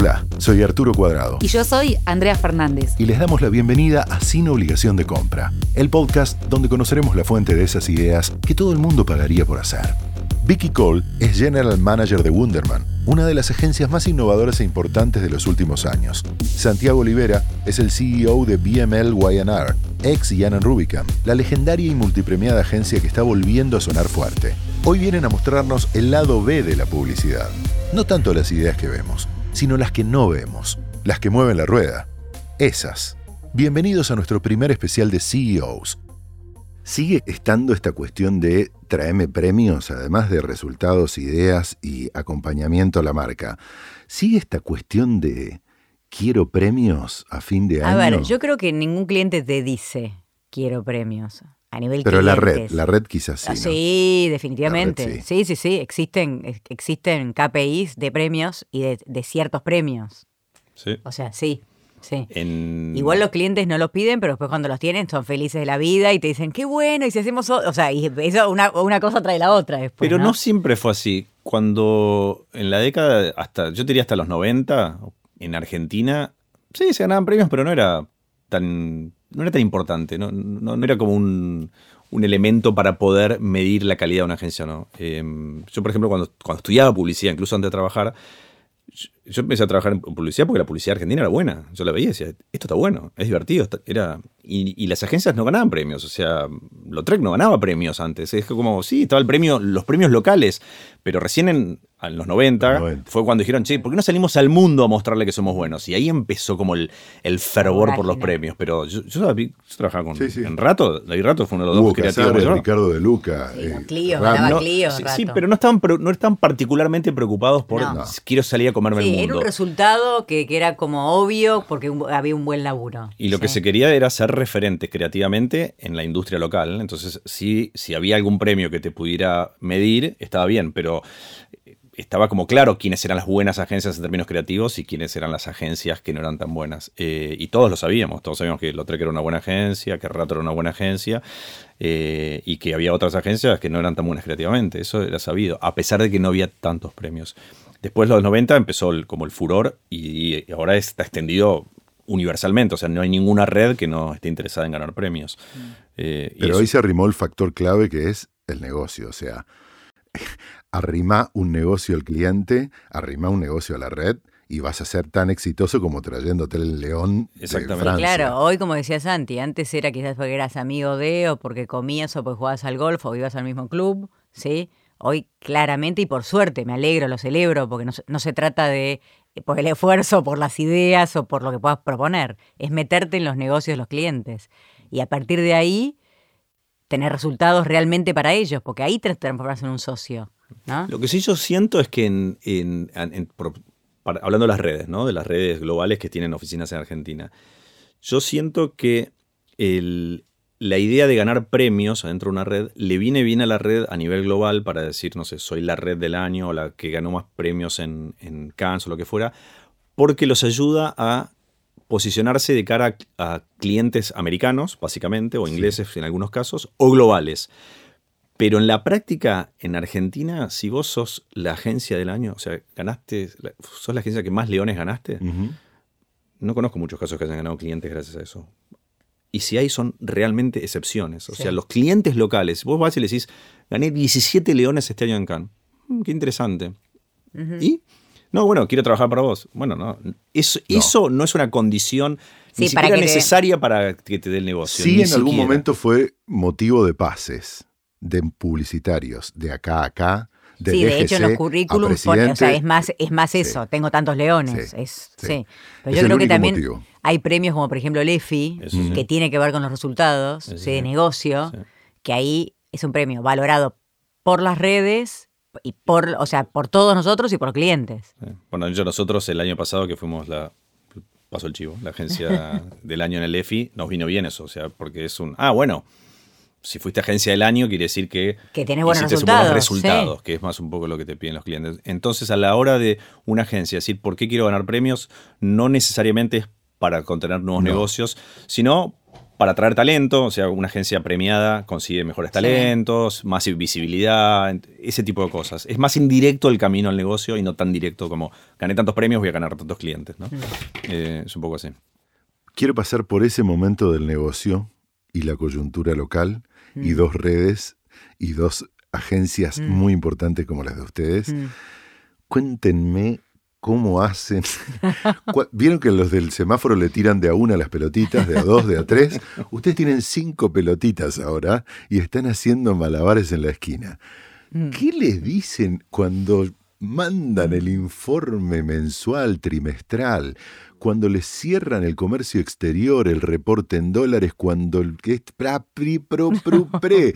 Hola, soy Arturo Cuadrado. Y yo soy Andrea Fernández. Y les damos la bienvenida a Sin Obligación de Compra, el podcast donde conoceremos la fuente de esas ideas que todo el mundo pagaría por hacer. Vicky Cole es General Manager de Wunderman, una de las agencias más innovadoras e importantes de los últimos años. Santiago Olivera es el CEO de BML YNR, ex Yanan Rubicam, la legendaria y multipremiada agencia que está volviendo a sonar fuerte. Hoy vienen a mostrarnos el lado B de la publicidad. No tanto las ideas que vemos, sino las que no vemos, las que mueven la rueda. Esas. Bienvenidos a nuestro primer especial de CEOs. ¿Sigue estando esta cuestión de traerme premios, además de resultados, ideas y acompañamiento a la marca? ¿Sigue esta cuestión de quiero premios a fin de año? A ver, yo creo que ningún cliente te dice quiero premios a nivel Pero la red, la red quizás sí. ¿no? Sí, definitivamente. Red sí. sí, sí, Existen, ex- existen KPIs de premios y de, de ciertos premios. Sí. O sea, sí, sí. En- Igual los clientes no los piden, pero después cuando los tienen son felices de la vida y te dicen, qué bueno, y si hacemos... o-". O sea, y eso una, una cosa trae la otra después, Pero ¿no? no siempre fue así. Cuando en la década, hasta yo diría hasta los 90, en Argentina, sí, se ganaban premios, pero no era tan, no era tan importante. No, no, era como un, un elemento para poder medir la calidad de una agencia no. Eh, yo, por ejemplo, cuando, cuando estudiaba publicidad, incluso antes de trabajar, yo- empecé a trabajar en publicidad porque la publicidad argentina era buena. Yo la veía y decía, esto está bueno, es divertido. era y, las agencias no ganaban premios. O sea, Lautrec no ganaba premios antes. Es como, sí, estaba el premio, los premios locales. Pero recién en, en los 90, Los 90. fue cuando dijeron, che, ¿por qué no salimos al mundo a mostrarle que somos buenos? Y ahí empezó como el, el fervor por los premios. Pero yo, yo, yo trabajaba con Sí, sí. en Rato. David Rato fue uno de los dos Hugo creativos. Casares, ¿no? Ricardo de Luca. Sí, eh, Clio, Ram- ganaba No, Clio, sí, Rato. sí, pero no estaban, no estaban particularmente preocupados por No. quiero salir a comerme Sí, el era mundo. un resultado que, que era como obvio porque un- había un buen laburo. Y lo que se quería era ser referentes creativamente en la industria local. Entonces, sí, si había algún premio que te pudiera medir, estaba bien, pero estaba como claro quiénes eran las buenas agencias en términos creativos y quiénes eran las agencias que no eran tan buenas. Eh, y todos lo sabíamos, todos sabíamos que Lautrec era una buena agencia, que Rato era una buena agencia, eh, y que había otras agencias que no eran tan buenas creativamente. Eso era sabido, a pesar de que no había tantos premios. Después de los 90 empezó el- como el furor y, y ahora está extendido universalmente, o sea, no hay ninguna red que no esté interesada en ganar premios. Eh, y Pero eso- hoy se arrimó el factor clave que es el negocio. O sea, arrima un negocio al cliente, arrima un negocio a la red y vas a ser tan exitoso como trayéndote el león de Exactamente. Francia. Claro, hoy como decía Santi, antes era quizás porque eras amigo de, o porque comías, o porque jugabas al golf, o ibas al mismo club, ¿sí? Hoy claramente, y por suerte, me alegro, lo celebro, porque no, se- no se trata de eh, por el esfuerzo, por las ideas o por lo que puedas proponer, es meterte en los negocios de los clientes. Y a partir de ahí, tener resultados realmente para ellos, porque ahí te transformas en un socio, ¿no? Lo que sí yo siento es que en, en- en- por- para- hablando de las redes, ¿no? De las redes globales que tienen oficinas en Argentina, yo siento que el- la idea de ganar premios adentro de una red le viene bien a la red a nivel global para decir, no sé, soy la red del año o la que ganó más premios en, en Cannes o lo que fuera, porque los ayuda a posicionarse de cara a, a clientes americanos, básicamente, o ingleses en algunos casos, o globales. Pero en la práctica, en Argentina, si vos sos la agencia del año, o sea, ganaste, sos la agencia que más leones ganaste, no conozco muchos casos que hayan ganado clientes gracias a eso. Y si hay, son realmente excepciones. O Sí. sea, los clientes locales, vos vas y le decís, gané 17 leones este año en Cannes. Mm, qué interesante. ¿Y? No, bueno, quiero trabajar para vos. Bueno, no. Eso no, eso no es una condición ni para siquiera te- necesaria para que te dé el negocio. Sí, en algún momento fue motivo de pases, de publicitarios, de acá a acá, de sí, de hecho en los currículums pone, o sea, es más, es más Sí. eso, tengo tantos leones, Sí, es, sí. sí. Pero Es yo el creo que también motivo. hay premios como por ejemplo el EFI, Eso sí. que tiene que ver con los resultados de negocio, Sí. que ahí es un premio valorado por las redes y por, o sea, por todos nosotros y por clientes. Bueno, yo nosotros el año pasado que fuimos la paso el chivo, la agencia del año en el EFI, nos vino bien eso, o sea, porque es un ah, bueno, si fuiste agencia del año quiere decir que Que tenés buenos resultados, buenos resultados, sí. que es más un poco lo que te piden los clientes. Entonces, a la hora de una agencia decir por qué quiero ganar premios, no necesariamente es para contener nuevos No. negocios, sino para atraer talento, o sea, una agencia premiada consigue mejores talentos, más visibilidad, ese tipo de cosas. Es más indirecto el camino al negocio y no tan directo como gané tantos premios, voy a ganar tantos clientes. ¿no? Mm. Eh, es un poco así. Quiero pasar por ese momento del negocio y la coyuntura local y mm. dos redes y dos agencias mm. muy importantes como las de ustedes. Cuéntenme cómo hacen. Vieron que los del semáforo le tiran de a una las pelotitas, de a dos, de a tres. Ustedes tienen cinco pelotitas ahora y están haciendo malabares en la esquina. Mm. ¿Qué les dicen cuando mandan el informe mensual, trimestral? Cuando les cierran el comercio exterior, el reporte en dólares, cuando el que es pri, pro, pre.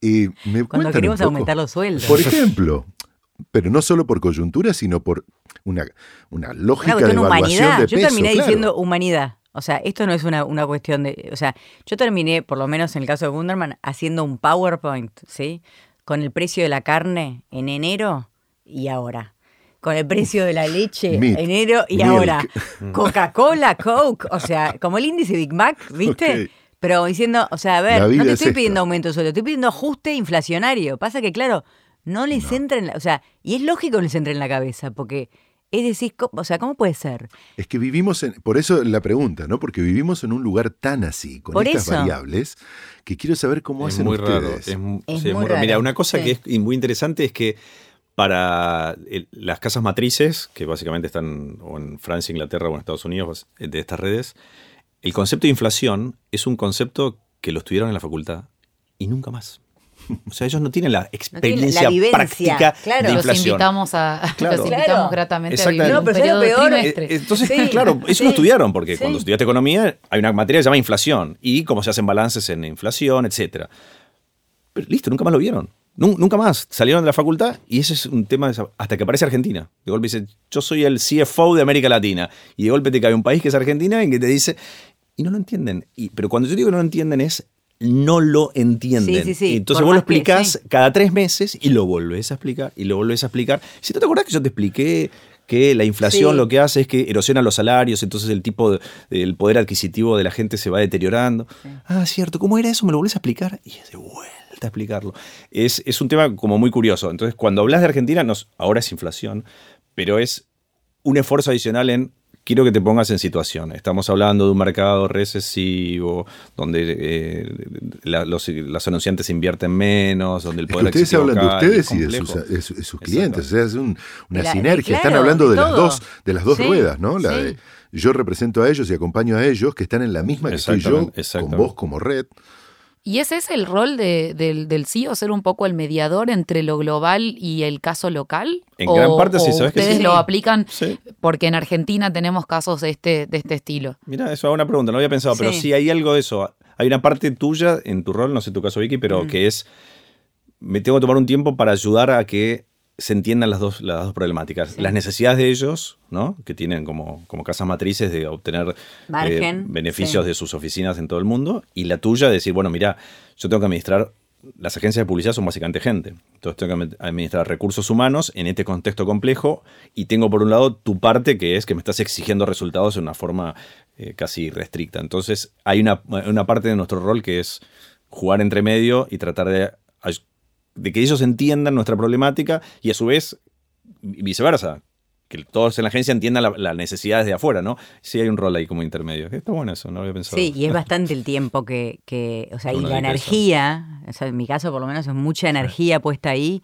Eh, ¿me cuando queremos aumentar los sueldos. Por ejemplo, pero no solo por coyuntura, sino por una, una lógica de evaluación humanidad. de Yo terminé diciendo humanidad. O sea, esto no es una, una, cuestión de... O sea, yo terminé, por lo menos en el caso de Wunderman, haciendo un PowerPoint, ¿sí? Con el precio de la carne en enero y ahora. Con el precio de la leche en enero y ahora. Coca-Cola, Coke, o sea, como el índice Big Mac, ¿viste? Pero diciendo, o sea, a ver, no te estoy pidiendo aumento de sueldo, estoy pidiendo ajuste inflacionario. Pasa que, claro, no les entra en la, o sea, y es lógico que les entre en la cabeza, porque es decir, o sea, ¿cómo puede ser? Es que vivimos en, por eso la pregunta, ¿no? Porque vivimos en un lugar tan así, con estas variables, que quiero saber cómo hacen muy ustedes. Raro, es, muy, raro. Mira, una cosa que es muy interesante es que para las casas matrices, que básicamente están en Francia, Inglaterra o en Estados Unidos, de estas redes, el concepto de inflación es un concepto que lo estudiaron en la facultad y nunca más. O sea, ellos no tienen la experiencia práctica claro. de inflación. Los invitamos, a, los invitamos gratamente a vivir un periodo peor, eh, Entonces, claro, eso lo estudiaron, porque cuando estudiaste economía hay una materia que se llama inflación y cómo se hacen balances en inflación, etc. Pero listo, nunca más lo vieron. Nunca más. Salieron de la facultad y ese es un tema hasta que aparece Argentina. De golpe dice, yo soy el CFO de América Latina. Y de golpe te cae un país que es Argentina y que te dice, y no lo entienden. Y, pero cuando yo digo que no lo entienden es no lo entienden. Entonces vos lo explicás cada tres meses y lo volvés a explicar y lo volvés a explicar. Si no te acordás que yo te expliqué que la inflación lo que hace es que erosiona los salarios, entonces el tipo del poder adquisitivo de la gente se va deteriorando. Ah, cierto, ¿cómo era eso? ¿Me lo volvés a explicar? Y es de vuelta a explicarlo. Es, es un tema como muy curioso. Entonces, cuando hablas de Argentina, nos, ahora es inflación, pero es un esfuerzo adicional en quiero que te pongas en situación. Estamos hablando de un mercado recesivo, donde eh, los, anunciantes invierten menos, donde el poder es Ustedes hablan de ustedes y de sus, clientes, o sea, es una sinergia. Están hablando de, las dos, de las dos ruedas, ¿no? La de, yo represento a ellos y acompaño a ellos que están en la misma que estoy yo, con vos como red. ¿Y ese es el rol del, del CEO, ser un poco el mediador entre lo global y el caso local? En gran parte sí, ¿sabes ustedes lo aplican porque en Argentina tenemos casos de este, de este estilo. Mira, eso es una pregunta, no había pensado, pero sí hay algo de eso. Hay una parte tuya en tu rol, no sé tu caso Vicky, pero mm. que es, me tengo que tomar un tiempo para ayudar a que se entiendan las dos, las dos problemáticas. Las necesidades de ellos, ¿no? que tienen como, como casas matrices de obtener eh, beneficios de sus oficinas en todo el mundo, y la tuya de decir, bueno, mira, yo tengo que administrar, las agencias de publicidad son básicamente gente, entonces tengo que administrar recursos humanos en este contexto complejo, y tengo por un lado tu parte que es que me estás exigiendo resultados de una forma eh, casi restricta. Entonces hay una, una parte de nuestro rol que es jugar entre medio y tratar de de que ellos entiendan nuestra problemática y a su vez viceversa, que todos en la agencia entiendan las necesidades de afuera, ¿no? Sí hay un rol ahí como intermedio. Está bueno eso, no lo había pensado. Sí, y es bastante el tiempo que, que o sea, y la energía, o sea, en mi caso por lo menos es mucha energía puesta ahí,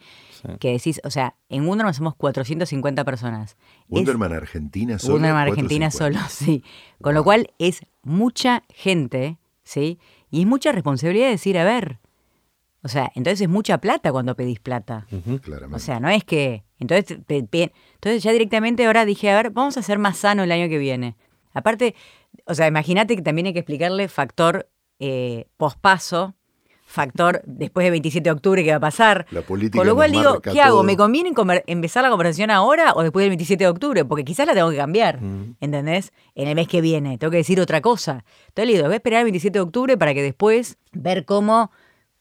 que decís, o sea, en Wunderman somos 450 personas. Wunderman Argentina solo. Wunderman Argentina solo, sí. Con lo cual es mucha gente, ¿sí? Y es mucha responsabilidad decir, a ver, o sea, entonces es mucha plata cuando pedís plata. O sea, no es que. Entonces, entonces ya directamente ahora dije, a ver, vamos a ser más sano el año que viene. Aparte, o sea, imagínate que también hay que explicarle factor eh, pospaso, factor después de 27 de octubre que va a pasar. La política Con lo cual digo, ¿qué hago? ¿Me conviene empezar la conversación ahora o después del 27 de octubre? Porque quizás la tengo que cambiar, ¿entendés? En el mes que viene, tengo que decir otra cosa. Entonces le digo, voy a esperar el 27 de octubre para que después ver cómo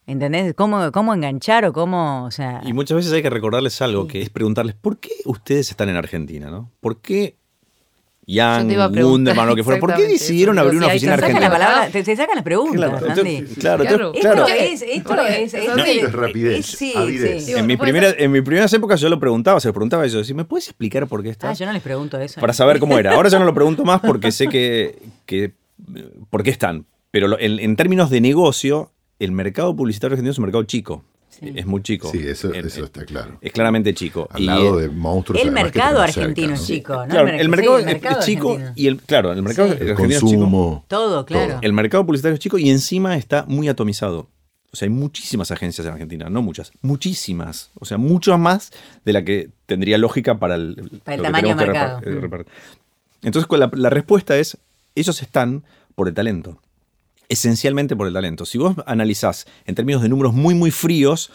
¿Entendés? ¿Cómo, ¿Cómo enganchar o cómo, o sea... Y muchas veces hay que recordarles algo, que es preguntarles, ¿por qué ustedes están en Argentina? ¿no? ¿Por qué preguntar, Wunderman, lo que fuera. ¿Por qué decidieron eso, abrir una oficina Te sacan argentina? la palabra, te, te sacan las preguntas, Claro, Andy. entonces- claro, Esto claro. es, esto es, Es esto así. es- Es rapidez, sí, avidez. sí. Digo, En, mi no puede primera, ser. en mis primeras épocas yo lo preguntaba, se lo preguntaba a ellos, ¿me puedes explicar por qué está? Ah, yo no les pregunto eso. Para saber cómo era. Ahora ya no lo pregunto más porque sé que, que por qué están. Pero lo- en, en términos de negocio, el mercado publicitario argentino es un mercado chico. Sí. Es muy chico. Sí, eso, En- eso está claro. Es claramente chico. Al Y, lado eh, de monstruos. El mercado argentino cerca, es chico, ¿no? Claro, el mercado, sí, es- mercado es chico argentino. y el claro, el mercado Sí. El argentino es chico. consumo. Todo, claro. El mercado publicitario es chico y encima está muy atomizado. O sea, hay muchísimas agencias en Argentina, no muchas, muchísimas. O sea, mucho más de la que tendría lógica para el, Para el tamaño mercado. eh, repartir. Entonces, la respuesta es, ellos están por el talento. Esencialmente por el talento. Si vos analizás en términos de números muy, muy fríos,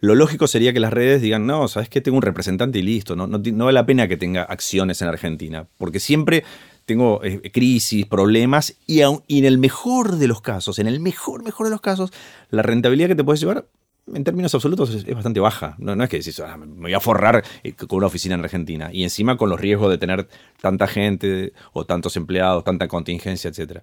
lo lógico sería que las redes digan, no, sabes que tengo un representante y listo, no, no, vale la pena que tenga acciones en Argentina, porque siempre tengo eh, crisis, problemas, y, aun- y en el mejor de los casos, en el mejor, mejor de los casos, la rentabilidad que te puedes llevar, en términos absolutos, es, es bastante baja. No, no es que decís, "Ah, me voy a forrar eh, con una oficina en Argentina, y encima con los riesgos de tener tanta gente, o tantos empleados, tanta contingencia, etcétera.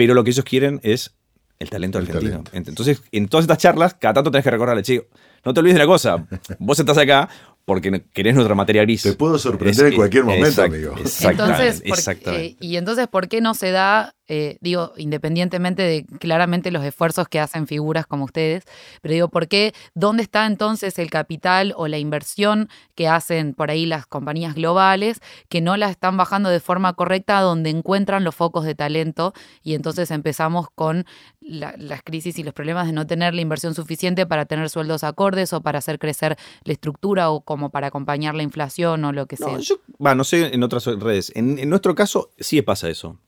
Pero lo que ellos quieren es el talento El argentino. talento. Entonces, en todas estas charlas, cada tanto tenés que recordarle, che, no te olvides de la cosa. Vos estás acá porque querés nuestra materia gris. Te puedo sorprender en cualquier momento, exact- amigo. Exactamente. Entonces, ¿por- exactamente. eh, y entonces, ¿por qué no se da, eh, digo, independientemente de claramente los esfuerzos que hacen figuras como ustedes, pero digo, ¿por qué, dónde está entonces el capital o la inversión que hacen por ahí las compañías globales que no la están bajando de forma correcta donde encuentran los focos de talento y entonces empezamos con la- las crisis y los problemas de no tener la inversión suficiente para tener sueldos acordes o para hacer crecer la estructura o como para acompañar la inflación o lo que sea? Yo, no sé en otras redes. En, en nuestro caso, sí pasa eso.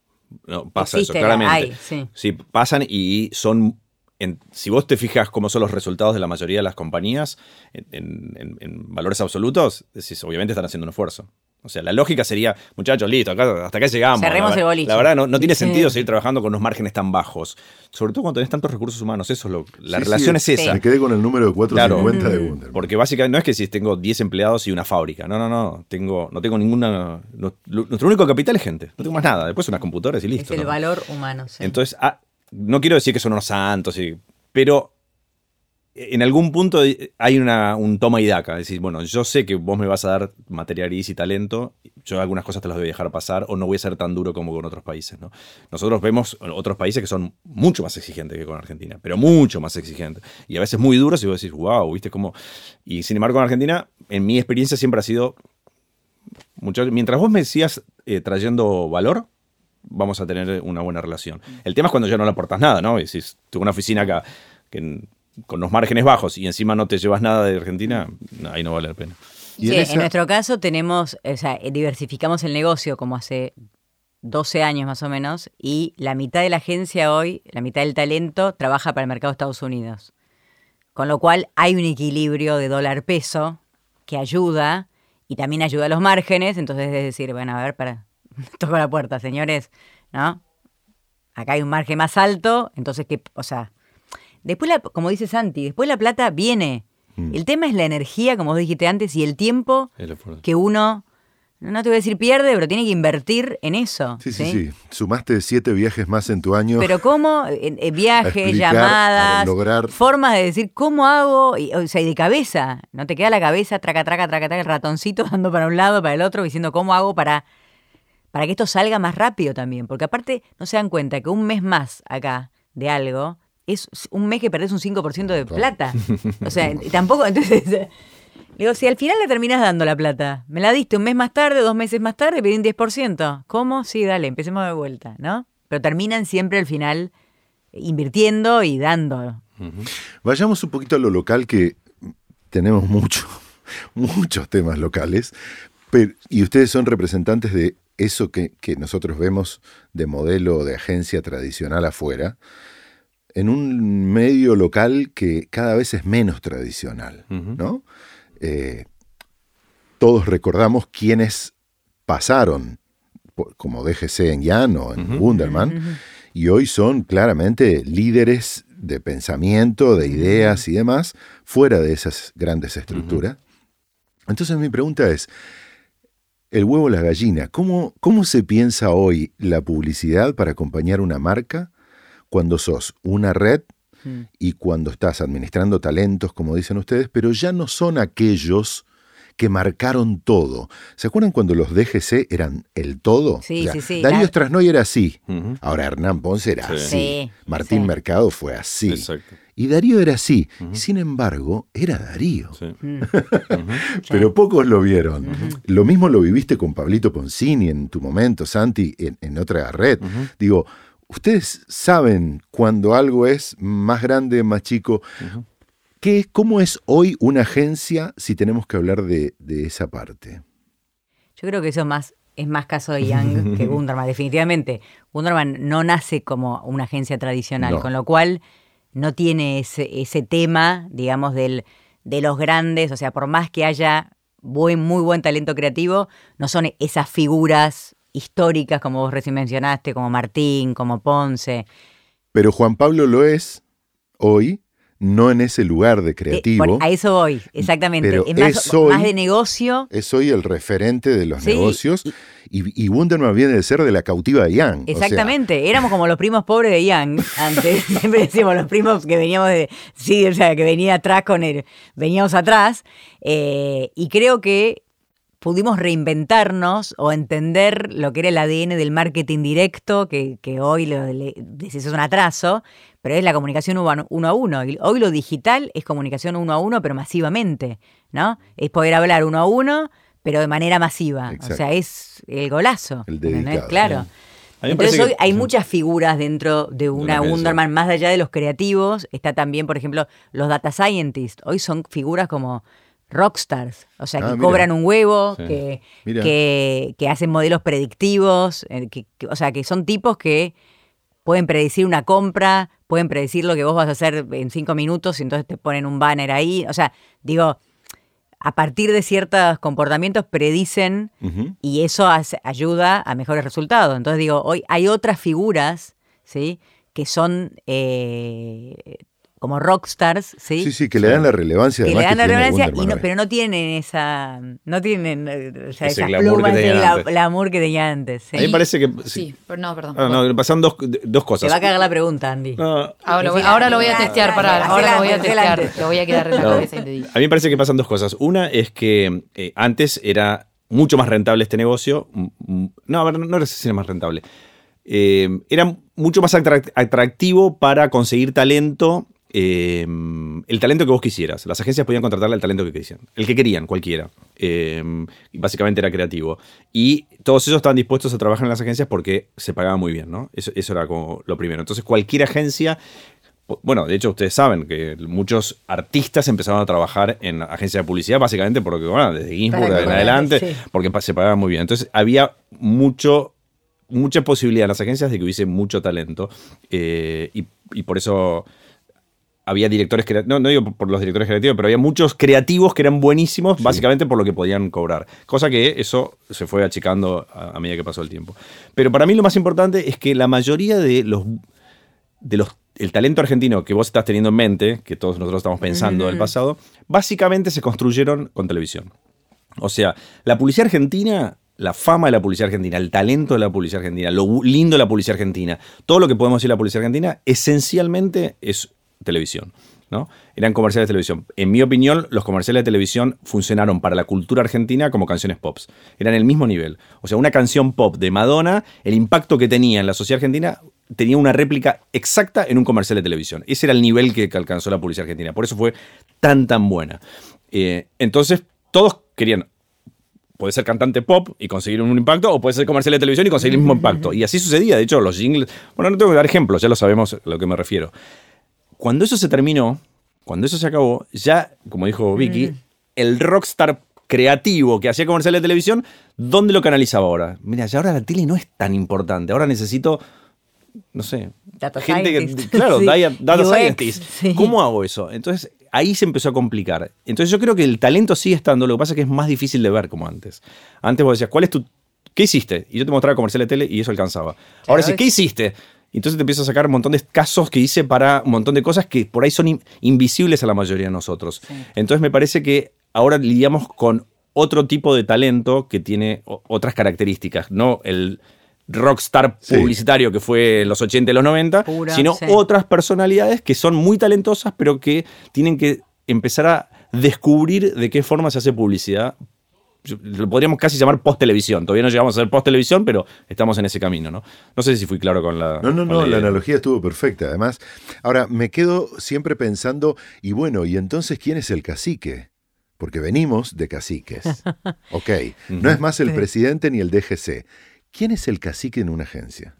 No, pasa Existe, eso, claramente. hay, sí. Sí, pasan y son. en- si vos te fijas cómo son los resultados de la mayoría de las compañías en, en- en- en valores absolutos, decís, obviamente están haciendo un esfuerzo. O sea, la lógica sería, muchachos, listo, acá- hasta acá llegamos. Cerremos la, el boliche. La verdad, no, no tiene Sí. sentido seguir trabajando con unos márgenes tan bajos. Sobre todo cuando tenés tantos recursos humanos. Eso es lo, la Sí, relación sí, es esa. Me quedé con el número de 450 de Claro. Wunderman. Porque básicamente no es que si tengo 10 empleados y una fábrica. No, no, no. Tengo, no tengo ninguna. no- lo- nuestro único capital es gente. No tengo más nada. Después unas computadoras y Es listo. el ¿no? valor humano. sí. Entonces, ah, no quiero decir que son unos santos, y- pero en algún punto hay una, un toma y daca. Decir, bueno, yo sé que vos me vas a dar materia gris y talento, yo algunas cosas te las voy a dejar pasar o no voy a ser tan duro como con otros países. ¿no? Nosotros vemos otros países que son mucho más exigentes que con Argentina, pero mucho más exigentes. Y a veces muy duros y vos decís, wow, ¿viste cómo? Y sin embargo, con Argentina, en mi experiencia siempre ha sido, mucho, mientras vos me sigas eh, trayendo valor, vamos a tener una buena relación. El tema es cuando ya no le aportas nada, ¿no? Y si tengo una oficina acá que con los márgenes bajos y encima no te llevas nada de Argentina, ahí no vale la pena. Y Sí, en en, nuestro caso tenemos, o sea, diversificamos el negocio como hace 12 años más o menos y la mitad de la agencia hoy, la mitad del talento, trabaja para el mercado de Estados Unidos. Con lo cual hay un equilibrio de dólar-peso que ayuda y también ayuda a los márgenes. Entonces es decir, bueno, a ver, para, toco la puerta, señores, ¿no? Acá hay un margen más alto, entonces, ¿qué? O sea, después, la, como dice Santi, después la plata viene. Mm. El tema es la energía, como vos dijiste antes, y el tiempo que uno, no te voy a decir pierde, pero tiene que invertir en eso. Sí, sí, sí. Sumaste siete viajes más en tu año. Pero cómo, A viajes, explicar, llamadas, lograr- formas de decir cómo hago, y, o sea, y de cabeza, no te queda la cabeza, traca, traca, traca, traca, el ratoncito dando para un lado, para el otro, diciendo cómo hago para, para que esto salga más rápido también, porque aparte no se dan cuenta que un mes más acá de algo es un mes que perdés un 5% de plata. O sea, tampoco, entonces, digo, si al final le terminas dando la plata, me la diste un mes más tarde, dos meses más tarde, pedí un 10%. ¿Cómo? Sí, dale, empecemos de vuelta, ¿no? Pero terminan siempre al final invirtiendo y dando. Vayamos un poquito a lo local, que tenemos mucho, muchos temas locales, pero, y ustedes son representantes de eso que, que nosotros vemos de modelo de agencia tradicional afuera, en un medio local que cada vez es menos tradicional. ¿no? Eh, todos recordamos quiénes pasaron, como DGC en Llano, en Wunderman, y hoy son claramente líderes de pensamiento, de ideas y demás, fuera de esas grandes estructuras. Entonces mi pregunta es, el huevo o la gallina. ¿Cómo, ¿Cómo se piensa hoy la publicidad para acompañar una marca cuando sos una red Mm. y cuando estás administrando talentos, como dicen ustedes, pero ya no son aquellos que marcaron todo. ¿Se acuerdan cuando los DGC eran el todo? Sí, sí, sí, Darío Strasnoy era así. Ahora Hernán Ponce era Sí. así. Sí, Martín sí. Mercado fue así. Exacto. Y Darío era así. Sin embargo, era Darío. Sí. Mm. Pero pocos lo vieron. Lo mismo lo viviste con Pablito Poncini en tu momento, Santi, en, en otra red. Digo, ustedes saben cuando algo es más grande, más chico. ¿Qué, ¿Cómo es hoy una agencia si tenemos que hablar de, de esa parte? Yo creo que eso es más, es más caso de Young que Gunderman, definitivamente. Gunderman no nace como una agencia tradicional, No. con lo cual no tiene ese, ese tema, digamos, del, de los grandes, o sea, por más que haya buen, muy buen talento creativo, no son esas figuras históricas como vos recién mencionaste, como Martín, como Ponce. Pero Juan Pablo lo es hoy, no en ese lugar de Eh, creativo. por- a eso voy, exactamente. Pero es más, es hoy- más de negocio. Es hoy el referente de los Sí, negocios. Y, y Wunderman viene de ser de la cautiva de o sea, Exactamente, éramos como los primos pobres de Young antes, siempre decíamos los primos que veníamos de, sí, o sea, que venía atrás con el, veníamos atrás, eh, y creo que pudimos reinventarnos o entender lo que era el ADN del marketing directo, que, que hoy lo, le, es un atraso, pero es la comunicación uno a uno. Hoy lo digital es comunicación uno a uno, pero masivamente, ¿no? Es poder hablar uno a uno, pero de manera masiva. Exacto. O sea, es el golazo. El dedicado. Claro. Entonces hoy que- hay sí. muchas figuras dentro de una. Wunderman, más allá de los creativos, está también, por ejemplo, los data scientists. Hoy son figuras como rockstars, o sea, Ah, que mira. cobran un huevo, Sí. que, que, que hacen modelos predictivos, eh, que- que- o sea, que son tipos que pueden predecir una compra, pueden predecir lo que vos vas a hacer en cinco minutos y entonces te ponen un banner ahí. O sea, digo, a partir de ciertos comportamientos predicen y eso hace- ayuda a mejores resultados. Entonces digo, hoy hay otras figuras, ¿sí? Que son eh, como rockstars, ¿sí? Sí, sí, que le dan la relevancia. Que le dan la relevancia, y no, pero no tienen esa, no tienen eh, o sea, Ese esas glamour que plumas, antes. glamour que tenía antes. ¿sí? A mí me parece que. Sí, pero no, perdón. Ah, no, pasan dos, dos Te cosas. va a cagar la pregunta, Andy. No, Ahora, lo voy- ahora lo voy a testear, pará, decila, ahora lo voy a testear. Te voy a quedar en la No. cabeza y te digo. A mí me parece que pasan dos cosas. Una es que eh, antes era mucho más rentable este negocio. No, a ver, no era si era más rentable. Eh, era mucho más atrac- atractivo para conseguir talento. Eh, el talento que vos quisieras. Las agencias podían contratarle el talento que quisieran. El que querían, cualquiera. Eh, y básicamente era creativo. Y todos ellos estaban dispuestos a trabajar en las agencias porque se pagaba muy bien, ¿no? Eso, eso era como lo primero. Entonces, cualquier agencia bueno, de hecho ustedes saben que muchos artistas empezaron a trabajar en agencias de publicidad básicamente porque, bueno, desde Ginsburg en adelante, sí. porque se pagaba muy bien. Entonces había mucho, mucha posibilidad en las agencias de que hubiese mucho talento eh, y, y por eso había directores creativos, no, no digo por los directores creativos, pero había muchos creativos que eran buenísimos básicamente por lo que podían cobrar. Cosa que eso se fue achicando a, a medida que pasó el tiempo. Pero para mí lo más importante es que la mayoría de los de los el talento argentino que vos estás teniendo en mente, que todos nosotros estamos pensando del pasado, básicamente se construyeron con televisión. O sea, la publicidad argentina, la fama de la publicidad argentina, el talento de la publicidad argentina, lo lindo de la publicidad argentina, todo lo que podemos decir de la publicidad argentina, esencialmente es televisión. ¿no? Eran comerciales de televisión. En mi opinión, los comerciales de televisión funcionaron para la cultura argentina como canciones pop. Eran el mismo nivel. O sea, una canción pop de Madonna, el impacto que tenía en la sociedad argentina tenía una réplica exacta en un comercial de televisión. Ese era el nivel que alcanzó la publicidad argentina. Por eso fue tan, tan buena. Eh, entonces, todos querían puede ser cantante pop y conseguir un impacto, o puede ser comercial de televisión y conseguir el mismo impacto. Y así sucedía. De hecho, los jingles. Bueno, no tengo que dar ejemplos, ya lo sabemos a lo que me refiero. Cuando eso se terminó, cuando eso se acabó, ya, como dijo Vicky, el rockstar creativo que hacía comercial de televisión, ¿dónde lo canalizaba ahora? Mira, ya ahora la tele no es tan importante. Ahora necesito. No sé. Data gente que. Claro, Sí. data, data scientist. sí. ¿Cómo hago eso? Entonces, ahí se empezó a complicar. Entonces, yo creo que el talento sigue estando, lo que pasa es que es más difícil de ver como antes. Antes vos decías, ¿cuál es tu. ¿Qué hiciste? Y yo te mostraba comercial de tele y eso alcanzaba. Ahora sí, ¿qué hiciste? Y entonces te empiezo a sacar un montón de casos que hice para un montón de cosas que por ahí son in- invisibles a la mayoría de nosotros. Entonces me parece que ahora lidiamos con otro tipo de talento que tiene otras características, no el rockstar Sí. publicitario que fue en los 80 y los 90, Pura, sino sí. otras personalidades que son muy talentosas, pero que tienen que empezar a descubrir de qué forma se hace publicidad. Lo podríamos casi llamar post-televisión. Todavía no llegamos a ser post-televisión, pero estamos en ese camino, ¿no? No sé si fui claro con la. No, no, no, la analogía estuvo perfecta. Además, ahora me quedo siempre pensando, y bueno, ¿y entonces quién es el cacique? Porque venimos de caciques. Ok, no es más el presidente ni el DGC. ¿Quién es el cacique en una agencia?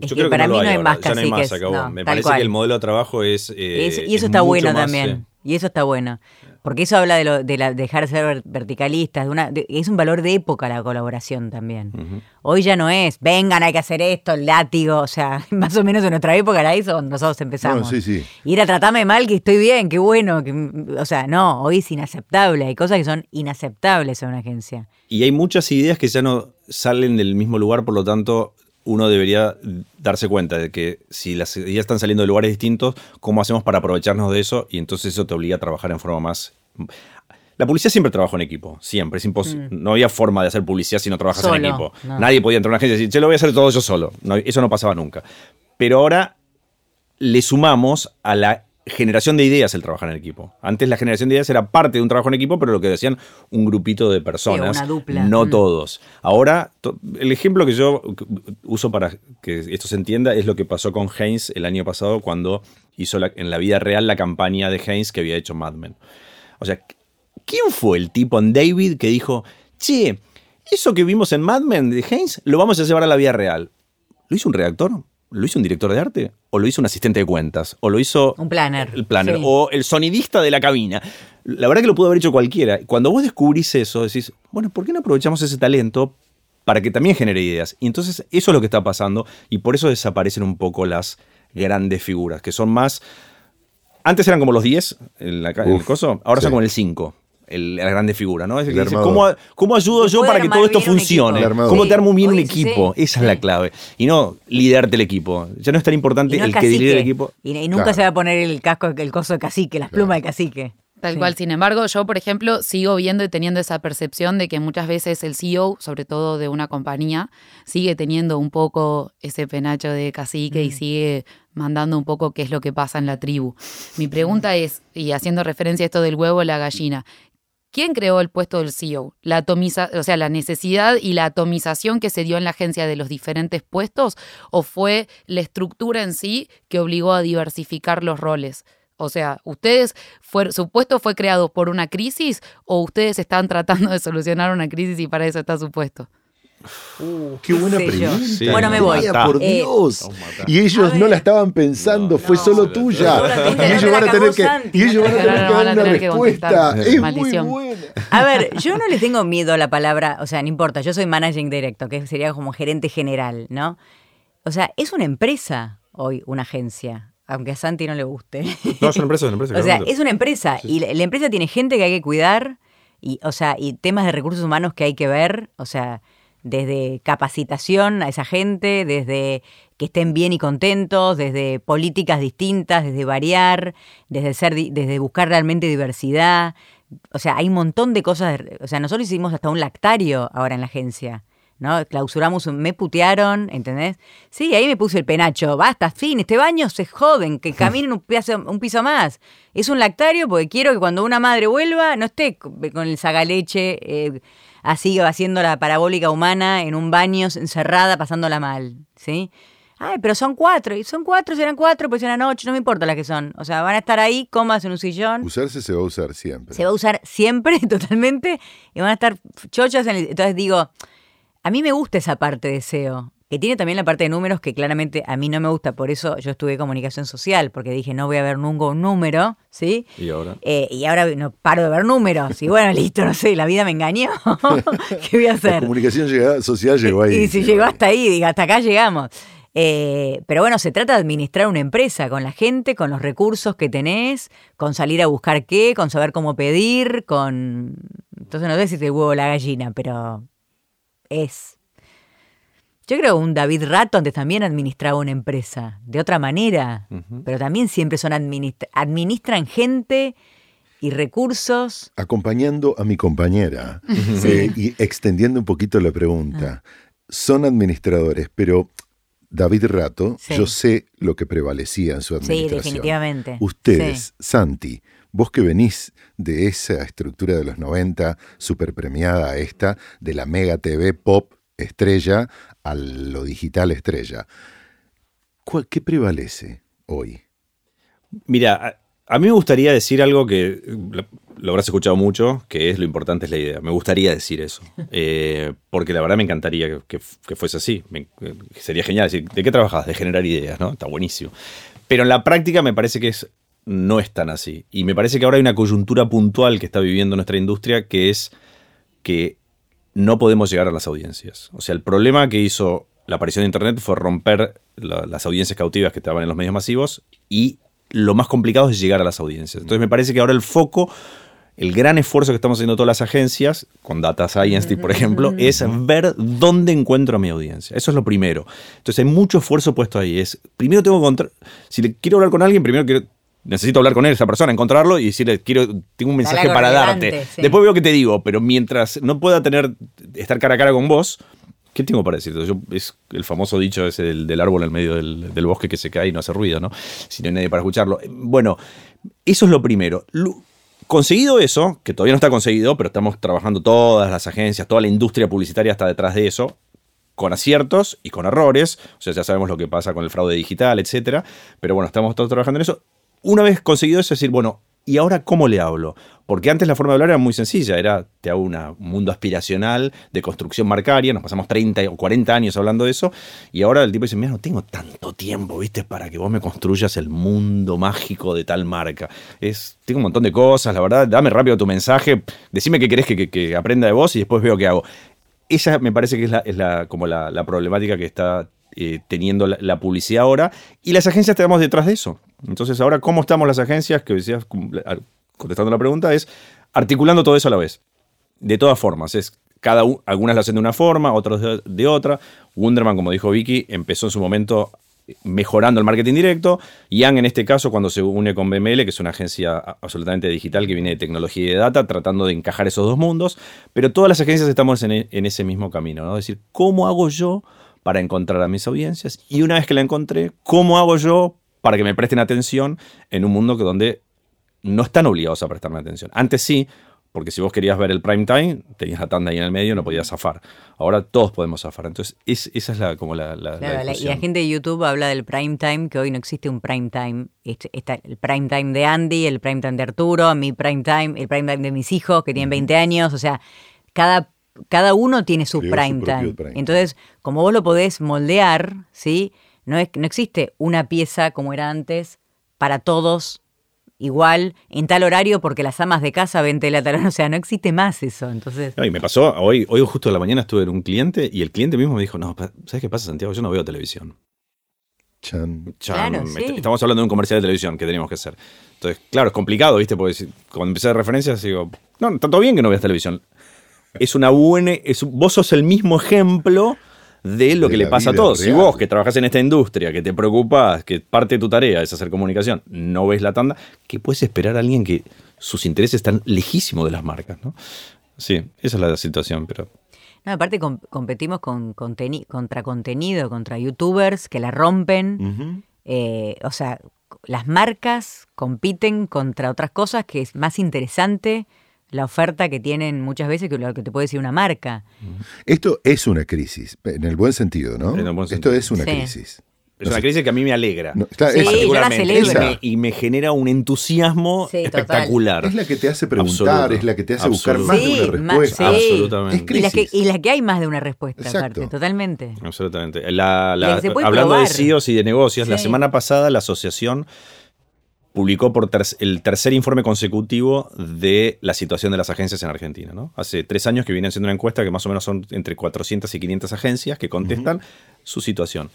Es Yo que creo para mí no hay más ya no hay más, caciques, acabó. no, Me parece cual. que el modelo de trabajo es. eh, Es- y es eso está mucho bueno más, también. eh, Y eso está bueno. Porque eso habla de, lo, de la, dejar de ser ver- verticalistas. De una, de- es un valor de época la colaboración también. Hoy ya no es, vengan, hay que hacer esto, el látigo. O sea, más o menos en nuestra época era eso cuando nosotros empezamos. Sí, sí. Ir a tratarme mal, que estoy bien, qué bueno. Que, o sea, no, hoy es inaceptable. Hay cosas que son inaceptables en una agencia. Y hay muchas ideas que ya no salen del mismo lugar, por lo tanto, uno debería darse cuenta de que si las ideas están saliendo de lugares distintos, ¿cómo hacemos para aprovecharnos de eso? Y entonces eso te obliga a trabajar en forma más. La publicidad siempre trabajó en equipo, siempre. Es imposible. No había forma de hacer publicidad si no trabajas en Mm. Equipo. no. Nadie podía entrar a una agencia y decir, che, lo voy a hacer todo yo solo. No, eso no pasaba nunca. Pero ahora le sumamos a la generación de ideas el trabajar en equipo. Antes la generación de ideas era parte de un trabajo en equipo, pero lo que decían un grupito de personas, una dupla. no Mm. todos. Ahora, to- el ejemplo que yo uso para que esto se entienda es lo que pasó con Haynes el año pasado cuando hizo la- en la vida real la campaña de Haynes que había hecho Mad Men. O sea, ¿quién fue el tipo en David que dijo, che, eso que vimos en Mad Men de Haynes lo vamos a llevar a la vida real? ¿Lo hizo un redactor? ¿Lo hizo un director de arte? ¿O lo hizo un asistente de cuentas? ¿O lo hizo Un planner. el planner? Sí. ¿O el sonidista de la cabina? La verdad que lo pudo haber hecho cualquiera. Cuando vos descubrís eso, decís, bueno, ¿por qué no aprovechamos ese talento para que también genere ideas? Y entonces eso es lo que está pasando y por eso desaparecen un poco las grandes figuras, que son más... Antes eran como los 10 en, la, ca- en el coso, ahora sí. son como el 5. El- la grande figura, ¿no? Es el que dice. ¿cómo, cómo ayudo yo para que todo esto funcione? ¿Cómo te armo bien un sí, equipo? sí, Esa es la clave. Y no liderarte el equipo. Ya no es tan importante no el que lidera el equipo. Y, y nunca Claro. se va a poner el casco, el coso de cacique, las plumas de cacique. Tal Sí. cual, sin embargo, yo, por ejemplo, sigo viendo y teniendo esa percepción de que muchas veces el CEO, sobre todo de una compañía, sigue teniendo un poco ese penacho de cacique y sigue mandando un poco qué es lo que pasa en la tribu. Mi pregunta es, y haciendo referencia a esto del huevo o la gallina, ¿quién creó el puesto del CEO? La atomiza, o sea, la necesidad y la atomización que se dio en la agencia de los diferentes puestos, o fue la estructura en sí que obligó a diversificar los roles? O sea, ustedes, su puesto fue creado por una crisis o ustedes están tratando de solucionar una crisis y para eso está su puesto. Qué buena pregunta. Sí. Bueno, me voy. Vaya, por Eh, Dios. Y ellos no la estaban pensando, No, fue no, solo tuya. Y ellos van a tener que, y ellos van a tener Ahora que van dar una respuesta. contestar. Es muy Maldición. buena. A ver, yo no le tengo miedo a la palabra, o sea, no importa, yo soy managing director, que sería como gerente general, ¿no? O sea, es una empresa hoy, una agencia, aunque a Santi no le guste. No, es una empresa, es una empresa. O sea, es una empresa y la, la empresa tiene gente que hay que cuidar y, o sea, y temas de recursos humanos que hay que ver, o sea, desde capacitación a esa gente, desde que estén bien y contentos, desde políticas distintas, desde variar, desde ser, desde buscar realmente diversidad. O sea, hay un montón de cosas. o sea, nosotros hicimos hasta un lactario ahora en la agencia. ¿no? Clausuramos, me putearon, ¿entendés? Sí, ahí me puse el penacho, basta, fin, este baño se joden, que caminen un piso, más. Es un lactario porque quiero que cuando una madre vuelva no esté con el sagaleche eh, así haciendo la parabólica humana en un baño encerrada pasándola mal, ¿sí? Ay, pero son cuatro, y son cuatro, serán cuatro, pues serán ocho, no me importa las que son. O sea, van a estar ahí, comas en un sillón. Usarse se va a usar siempre. Se va a usar siempre, totalmente, y van a estar chochas. En el- entonces digo, a mí me gusta esa parte de SEO, que tiene también la parte de números que claramente a mí no me gusta, por eso yo estudié comunicación social, porque dije, no voy a ver nunca un número, ¿sí? Y ahora. Eh, y ahora no paro de ver números, y bueno, listo, no sé, la vida me engañó, ¿qué voy a La hacer? comunicación social llegó ahí. Y si llegó hasta ahí, diga, hasta acá llegamos. Eh, pero bueno, se trata de administrar una empresa con la gente, con los recursos que tenés, con salir a buscar qué, con saber cómo pedir, con... Entonces no sé si el huevo la gallina, pero es... Yo creo que un David Rato antes también administraba una empresa, de otra manera, pero también siempre son administra- administran gente y recursos. Acompañando a mi compañera eh, y extendiendo un poquito la pregunta. Son administradores, pero David Rato, Sí. yo sé lo que prevalecía en su Sí, administración. definitivamente. Ustedes, Santi, vos que venís de esa estructura de los 90, super premiada esta, de la Mega TV Pop estrella a lo digital estrella. ¿Cuál- ¿Qué prevalece hoy? Mira, a, a mí me gustaría decir algo que lo, lo habrás escuchado mucho, que es lo importante es la idea. Me gustaría decir eso. Eh, porque la verdad me encantaría que, que- que fuese así. Me- que sería genial decir, ¿de qué trabajas? De generar ideas, ¿no? Está buenísimo. Pero en la práctica me parece que es, no es tan así. Y me parece que ahora hay una coyuntura puntual que está viviendo nuestra industria, que es que no podemos llegar a las audiencias. O sea, el problema que hizo la aparición de Internet fue romper la- las audiencias cautivas que estaban en los medios masivos y lo más complicado es llegar a las audiencias. Entonces me parece que ahora el foco, el gran esfuerzo que estamos haciendo todas las agencias, con Data Science, por ejemplo, es ver dónde encuentro a mi audiencia. Eso es lo primero. Entonces hay mucho esfuerzo puesto ahí. Es, primero tengo que encontrar, si le quiero hablar con alguien, primero quiero... Necesito hablar con él, esa persona, encontrarlo y decirle, quiero, tengo un mensaje para darte. sí. Después veo que te digo, pero mientras no pueda tener, estar cara a cara con vos, ¿qué tengo para decirte? Yo, es el famoso dicho ese del, del árbol en el medio del, del bosque que se cae y no hace ruido, ¿no? Si no hay nadie para escucharlo. Bueno, eso es lo primero. Lu- Conseguido eso, que todavía no está conseguido, pero estamos trabajando todas las agencias, toda la industria publicitaria está detrás de eso, con aciertos y con errores. O sea, ya sabemos lo que pasa con el fraude digital, etcétera. Pero bueno, estamos todos trabajando en eso. Una vez conseguido eso, es decir, bueno, ¿y ahora cómo le hablo? Porque antes la forma de hablar era muy sencilla, era te hago un mundo aspiracional de construcción marcaria, nos pasamos 30 o 40 años hablando de eso, y ahora el tipo dice, mira, no tengo tanto tiempo, ¿viste? Para que vos me construyas el mundo mágico de tal marca. Es, tengo un montón de cosas, la verdad, dame rápido tu mensaje, decime qué querés que, que- que aprenda de vos y después veo qué hago. Esa me parece que es, la, como la, problemática que está eh, teniendo la, la publicidad ahora. Y las agencias estamos detrás de eso. Entonces, ahora, ¿cómo estamos las agencias? Que decías, contestando la pregunta, es articulando todo eso a la vez. De todas formas, es cada algunas lo hacen de una forma, otros de, de otra. Wunderman, como dijo Vicky, empezó en su momento mejorando el marketing directo. Yang, en este caso, cuando se une con BML, que es una agencia absolutamente digital que viene de tecnología y de data, tratando de encajar esos dos mundos. Pero todas las agencias estamos en, e- en ese mismo camino, ¿no? Es decir, ¿cómo hago yo para encontrar a mis audiencias? Y una vez que la encontré, ¿cómo hago yo para que me presten atención en un mundo que donde no están obligados a prestarme atención? Antes sí, porque si vos querías ver el prime time, tenías la tanda ahí en el medio, no podías zafar. Ahora todos podemos zafar. Entonces, es- esa es la, como la, la, la Claro, la- y la gente de YouTube habla del prime time, que hoy no existe un prime time. Este- Está el prime time de Andy, el prime time de Arturo, mi prime time, el prime time de mis hijos que tienen 20 años. O sea, cada, cada uno tiene su su prime propio time. prime Entonces, como vos lo podés moldear, ¿sí? No, es, no existe una pieza como era antes para todos igual en tal horario porque las amas de casa ven tele a tal hora. O sea, no existe más eso. Entonces, No, y me pasó, hoy, hoy justo de la mañana estuve en un cliente y el cliente mismo me dijo, no, ¿sabes qué pasa, Santiago? Yo no veo televisión. Chan. Claro, sí. Estamos hablando de un comercial de televisión que teníamos que hacer. Entonces, claro, es complicado, ¿viste? Porque si- cuando empecé a referencias digo, no, está todo bien que no veas televisión. Es una buena. Es, vos sos el mismo ejemplo de lo De que le pasa a todos. Si vos que trabajás en esta industria, que te preocupás, que parte de tu tarea es hacer comunicación, no ves la tanda, ¿qué puedes esperar a alguien que sus intereses están lejísimos de las marcas, ¿no? Sí, esa es la situación, pero. no, aparte com- competimos con conteni- contra contenido, contra youtubers que la rompen. Eh, o sea, las marcas compiten contra otras cosas que es más interesante la oferta que tienen muchas veces que lo que te puede decir una marca. Esto es una crisis, en el buen sentido, ¿no? En el buen Esto es una Sí. crisis. Es No una sé- crisis que a mí me alegra. no, está- Sí, esa- yo la particularmente. celebro. Y me- genera un entusiasmo Sí, total. espectacular. Es la que te hace preguntar, Absoluto. es la que te hace buscar más de una respuesta. sí. Absolutamente. Es Y la, que, crisis. y la que hay más de una respuesta, Exacto. aparte, totalmente. Absolutamente. La- la- hablando de. CEOs y de negocios, la semana pasada la asociación publicó por ter- el tercer informe consecutivo de la situación de las agencias en Argentina. ¿no? Hace tres años que vienen haciendo una encuesta que más o menos son entre 400 y 500 agencias que contestan su situación.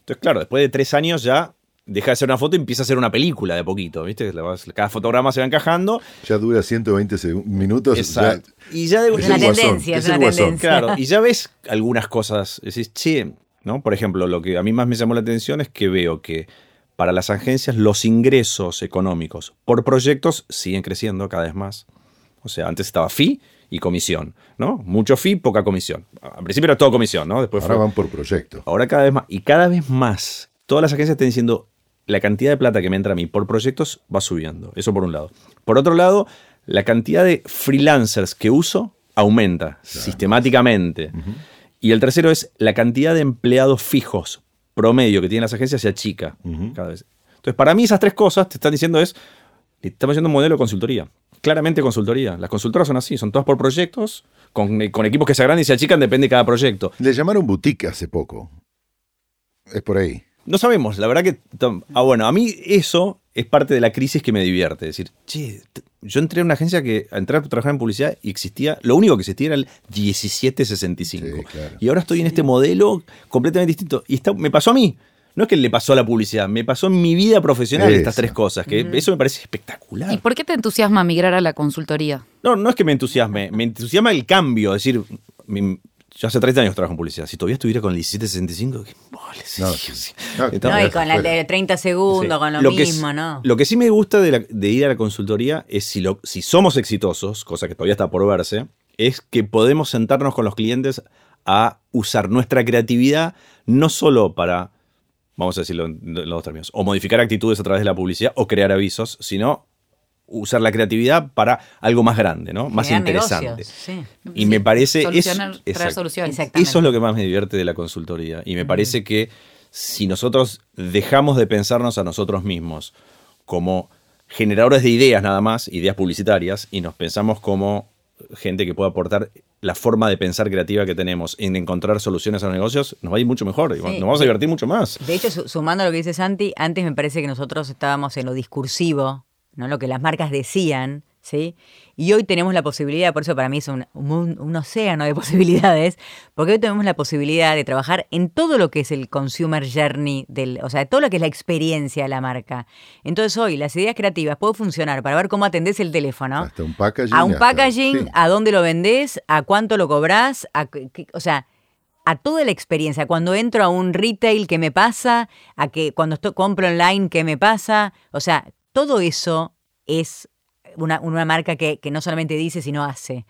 Entonces, claro, después de tres años ya deja de ser una foto y empieza a ser una película de poquito. ¿viste? Cada fotograma se va encajando Ya dura 120 segu- minutos. Exacto. ya- Y ya de Es Es una el guasón, tendencia, es una tendencia. Claro, y ya ves algunas cosas, decís, che, ¿no? Por ejemplo, lo que a mí más me llamó la atención es que veo que para las agencias los ingresos económicos por proyectos siguen creciendo cada vez más. O sea, antes estaba fee y comisión, ¿no? Mucho fee, poca comisión. Al principio era todo comisión, ¿no? Después Ahora van por proyecto. Ahora cada vez más. Y cada vez más. Todas las agencias están diciendo, la cantidad de plata que me entra a mí por proyectos va subiendo. Eso por un lado. Por otro lado, la cantidad de freelancers que uso aumenta sistemáticamente. Y el tercero es la cantidad de empleados fijos promedio que tienen las agencias se achica cada vez. Entonces, para mí esas tres cosas te están diciendo es, estamos haciendo un modelo de consultoría. Claramente consultoría. Las consultoras son así, son todas por proyectos, con, con equipos que se agrandan y se achican, depende de cada proyecto. Le llamaron boutique hace poco. Es por ahí. No sabemos, la verdad que... Ah, bueno, a mí eso es parte de la crisis que me divierte. Es decir, che, yo entré en una agencia que entré a trabajar en publicidad y existía, lo único que existía era el 1765. Y ahora estoy en este modelo completamente distinto. Y me pasó a mí. No es que le pasó a la publicidad, me pasó en mi vida profesional estas tres cosas, que eso me parece espectacular. ¿Y por qué te entusiasma migrar a la consultoría? No, no es que me entusiasme, me entusiasma el cambio, es decir, yo hace 30 años trabajo en publicidad. Si todavía estuviera con el 1765, ¿qué no, no, y con la de 30 segundos, con lo, mismo, ¿no? Lo que sí me gusta de, ir a la consultoría es si, lo, si somos exitosos, cosa que todavía está por verse, es que podemos sentarnos con los clientes a usar nuestra creatividad no solo para, vamos a decirlo en los dos términos, o modificar actitudes a través de la publicidad o crear avisos, sino usar la creatividad para algo más grande, ¿no? Más interesante. Y me parece eso, eso es lo que más me divierte de la consultoría. Y me parece que si nosotros dejamos de pensarnos a nosotros mismos como generadores de ideas nada más, ideas publicitarias, y nos pensamos como gente que puede aportar la forma de pensar creativa que tenemos en encontrar soluciones a los negocios, nos va a ir mucho mejor, nos vamos a divertir mucho más. De hecho, sumando a lo que dice Santi, antes me parece que nosotros estábamos en lo discursivo ¿no? lo que las marcas decían, ¿sí? Y hoy tenemos la posibilidad, por eso para mí es un, océano de posibilidades, porque hoy tenemos la posibilidad de trabajar en todo lo que es el consumer journey, del, o sea, todo lo que es la experiencia de la marca. Entonces hoy las ideas creativas pueden funcionar para ver cómo atendés el teléfono. Hasta un packaging. A un packaging, a dónde lo vendés, a cuánto lo cobrás, o sea, a toda la experiencia. Cuando entro a un retail, ¿qué me pasa? A que cuando estoy, compro online, ¿qué me pasa? O sea, todo eso es una, marca que, no solamente dice, sino hace.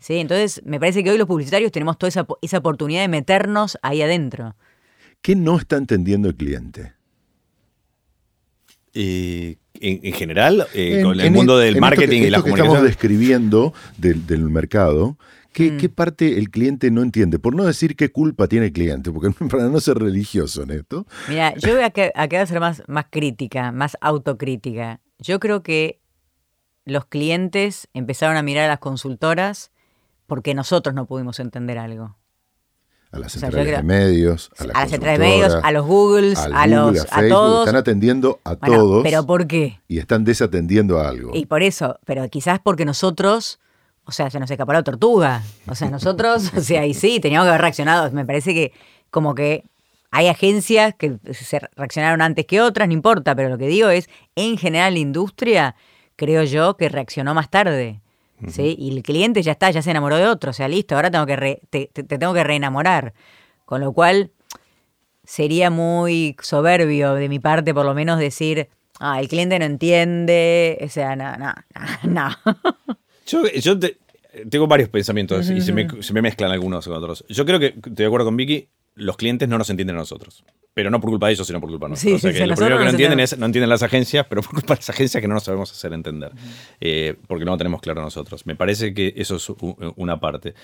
¿Sí? Entonces, me parece que hoy los publicitarios tenemos toda esa, esa oportunidad de meternos ahí adentro. ¿Qué no está entendiendo el cliente? en, general, eh, con el mundo del marketing y la comunicación. estamos describiendo del, del mercado, ¿Qué, ¿Qué, parte el cliente no entiende? Por no decir qué culpa tiene el cliente, porque para no ser religioso en esto. Mira, yo voy a, a ser más, más crítica, más autocrítica. Yo creo que los clientes empezaron a mirar a las consultoras porque nosotros no pudimos entender algo. A las centrales de medios, a, las centrales de medios, a los Googles, a, los a, todos. Están atendiendo a todos. Pero ¿por qué? Y están desatendiendo a algo. Y por eso, pero quizás porque nosotros o sea, se nos escapó la tortuga. O sea, nosotros, o sea, y sí, teníamos que haber reaccionado. Me parece que como que hay agencias que se reaccionaron antes que otras, no importa, pero lo que digo es, en general la industria, creo yo, que reaccionó más tarde. ¿sí? Y el cliente ya está, ya se enamoró de otro, o sea, listo, ahora tengo que te, tengo que reenamorar. Con lo cual, sería muy soberbio de mi parte, por lo menos, decir, ah, el cliente no entiende, o sea, no, no, no. Yo, tengo varios pensamientos y se me, mezclan algunos con otros. Yo creo que, estoy de acuerdo con Vicky, los clientes no nos entienden a nosotros. Pero no por culpa de ellos, sino por culpa de nosotros. o sea, que lo primero que no entienden es, no entienden las agencias, pero por culpa de las agencias que no nos sabemos hacer entender. Eh, porque no lo tenemos claro nosotros. Me parece que eso es una parte.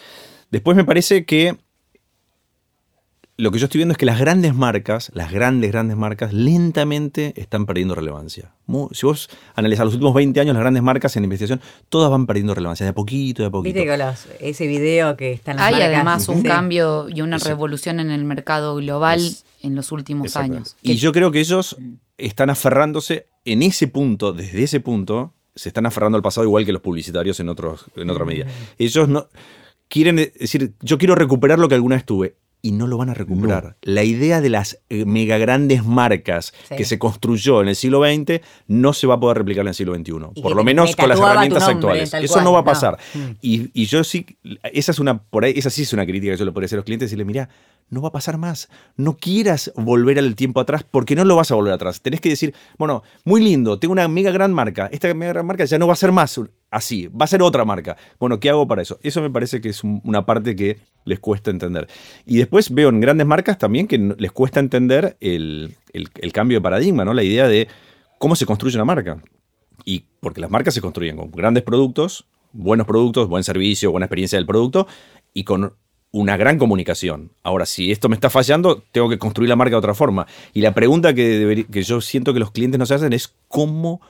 Después me parece que lo que yo estoy viendo es que las grandes marcas, las grandes, grandes marcas, lentamente están perdiendo relevancia. si vos analizas los últimos 20 años, las grandes marcas en investigación, todas van perdiendo relevancia, de a poquito, de a poquito. Viste con ese video que están las Hay además un cambio y una revolución en el mercado global en los últimos años. Y yo creo que ellos están aferrándose en ese punto, desde ese punto, se están aferrando al pasado igual que los publicitarios en, otros, en otra medida. Ellos no quieren decir, yo quiero recuperar lo que alguna vez tuve y no lo van a recuperar. La idea de las eh, mega grandes marcas Sí. que se construyó en el siglo XX no se va a poder replicar en el siglo XXI. Por lo menos me con las herramientas nombre, actuales. Eso cual, no va a pasar. Mm. Y, y yo sí, esa es una, por ahí, esa sí es una crítica que yo le podría hacer a los clientes, decirle, mira, no va a pasar más. No quieras volver al tiempo atrás porque no lo vas a volver atrás. Tenés que decir, bueno, muy lindo, tengo una mega gran marca. Esta mega gran marca ya no va a ser más así, va a ser otra marca. Bueno, ¿qué hago para eso? Eso me parece que es un- una parte que les cuesta entender. Y después veo en grandes marcas también que les cuesta entender el, cambio de paradigma, ¿no? La idea de cómo se construye una marca. Y porque las marcas se construyen con grandes productos, buenos productos, buen servicio, buena experiencia del producto y con una gran comunicación. Ahora, si esto me está fallando, tengo que construir la marca de otra forma. Y la pregunta que, que yo siento que los clientes nos hacen es cómo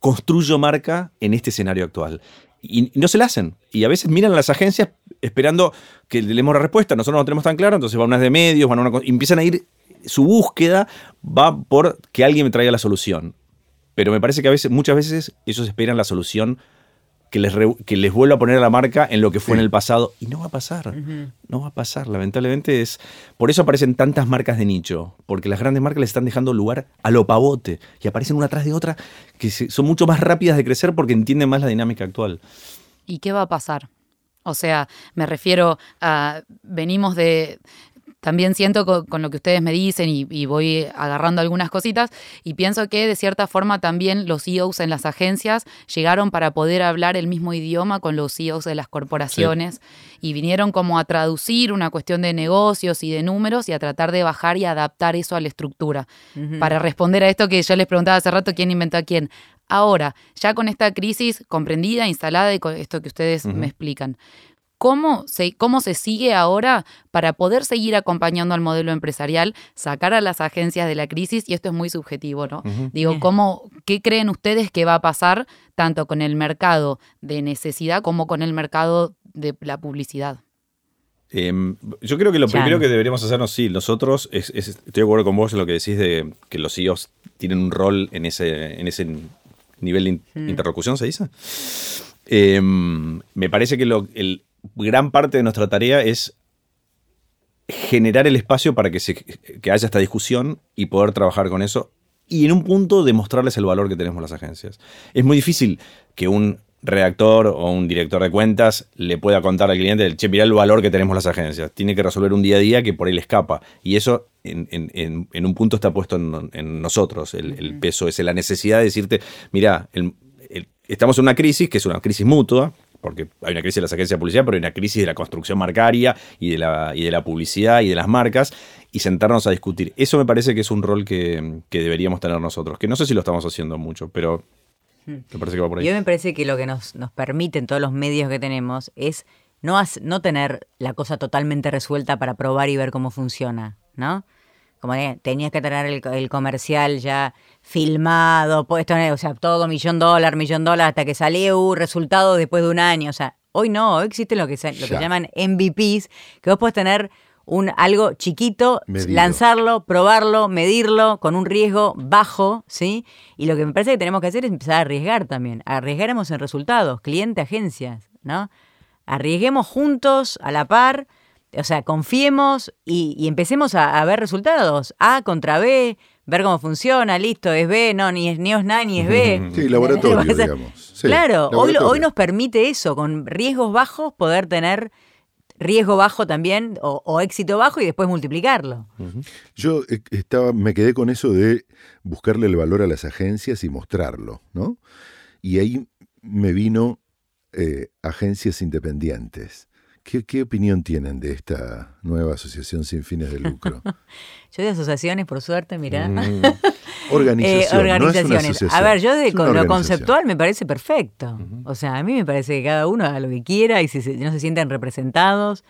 construyo marca en este escenario actual. Y, no se la hacen. Y a veces miran a las agencias esperando que le demos la respuesta. Nosotros no tenemos tan claro, entonces van unas de medios, van a una, empiezan a ir, su búsqueda va por que alguien me traiga la solución. Pero me parece que a veces, muchas veces ellos esperan la solución que les, re- que les vuelva a poner a la marca en lo que fue Sí. en el pasado. Y no va a pasar. No va a pasar. Lamentablemente es. Por eso aparecen tantas marcas de nicho. Porque las grandes marcas les están dejando lugar a lo pavote. Y aparecen una tras de otra que son mucho más rápidas de crecer porque entienden más la dinámica actual. ¿Y qué va a pasar? O sea, me refiero a, venimos de, también siento co- con, lo que ustedes me dicen y, y voy agarrando algunas cositas y pienso que de cierta forma también los CEOs en las agencias llegaron para poder hablar el mismo idioma con los CEOs de las corporaciones y vinieron como a traducir una cuestión de negocios y de números y a tratar de bajar y adaptar eso a la estructura. Para responder a esto que yo les preguntaba hace rato, ¿quién inventó a quién? Ahora, ya con esta crisis comprendida, instalada y con esto que ustedes me explican, ¿cómo se, ¿cómo se sigue ahora para poder seguir acompañando al modelo empresarial, sacar a las agencias de la crisis? Y esto es muy subjetivo, ¿no? Digo, Bien. ¿cómo, ¿qué creen ustedes que va a pasar tanto con el mercado de necesidad como con el mercado de la publicidad? Em, yo creo que lo Chan. primero que deberíamos hacernos, sí, nosotros, es, es- estoy de acuerdo con vos en lo que decís de que los CEOs tienen un rol en ese, en ese nivel de in- Mm. interlocución, ¿se dice? Em, me parece que lo, el, gran parte de nuestra tarea es generar el espacio para que, se, que haya esta discusión y poder trabajar con eso y en un punto demostrarles el valor que tenemos las agencias. Es muy difícil que un redactor o un director de cuentas le pueda contar al cliente, che, mirá el valor que tenemos las agencias. Tiene que resolver un día a día que por ahí le escapa. Y eso en, en- en- en un punto está puesto en, en nosotros, el, el peso ese, la necesidad de decirte, el- el- estamos en una crisis, que es una crisis mutua, porque hay una crisis de las agencias de publicidad, pero hay una crisis de la construcción marcaria y de la, y de la publicidad y de las marcas, y sentarnos a discutir. Eso me parece que es un rol que, que deberíamos tener nosotros, que no sé si lo estamos haciendo mucho, pero me parece que va por ahí. Y hoy me parece que lo que nos, nos permiten todos los medios que tenemos es no, no tener la cosa totalmente resuelta para probar y ver cómo funciona, ¿no? Como que tenías que tener el, el comercial ya filmado, puesto en, o sea, todo millón dólar, millón dólar, hasta que salió un resultado después de un año. O sea, hoy no, hoy existen lo que, se- lo que llaman MVPs, que vos podés tener un, algo chiquito, Medido. lanzarlo, probarlo, medirlo con un riesgo bajo, ¿sí? Y lo que me parece que tenemos que hacer es empezar a arriesgar también. Arriesgaremos en resultados, cliente, agencias, ¿no? Arriesguemos juntos, a la par, o sea, confiemos y, y empecemos a, a ver resultados. A contra B, ver cómo funciona, listo, es B, no, ni es, ni es A ni es B. Sí, laboratorio, digamos. Sí, claro, hoy, laboratorio. hoy nos permite eso, con riesgos bajos, poder tener riesgo bajo también o, o éxito bajo y después multiplicarlo. Yo eh, estaba, me quedé con eso de buscarle el valor a las agencias y mostrarlo, ¿no? Y ahí me vino eh, agencias independientes. ¿Qué, qué opinión tienen de esta nueva asociación sin fines de lucro? Yo de asociaciones, por suerte, mirá. Mm. Organización, Eh, no es una organizaciones. asociación. a ver, yo de con lo conceptual me parece perfecto. O sea, a mí me parece que cada uno haga lo que quiera y si se- no se sienten representados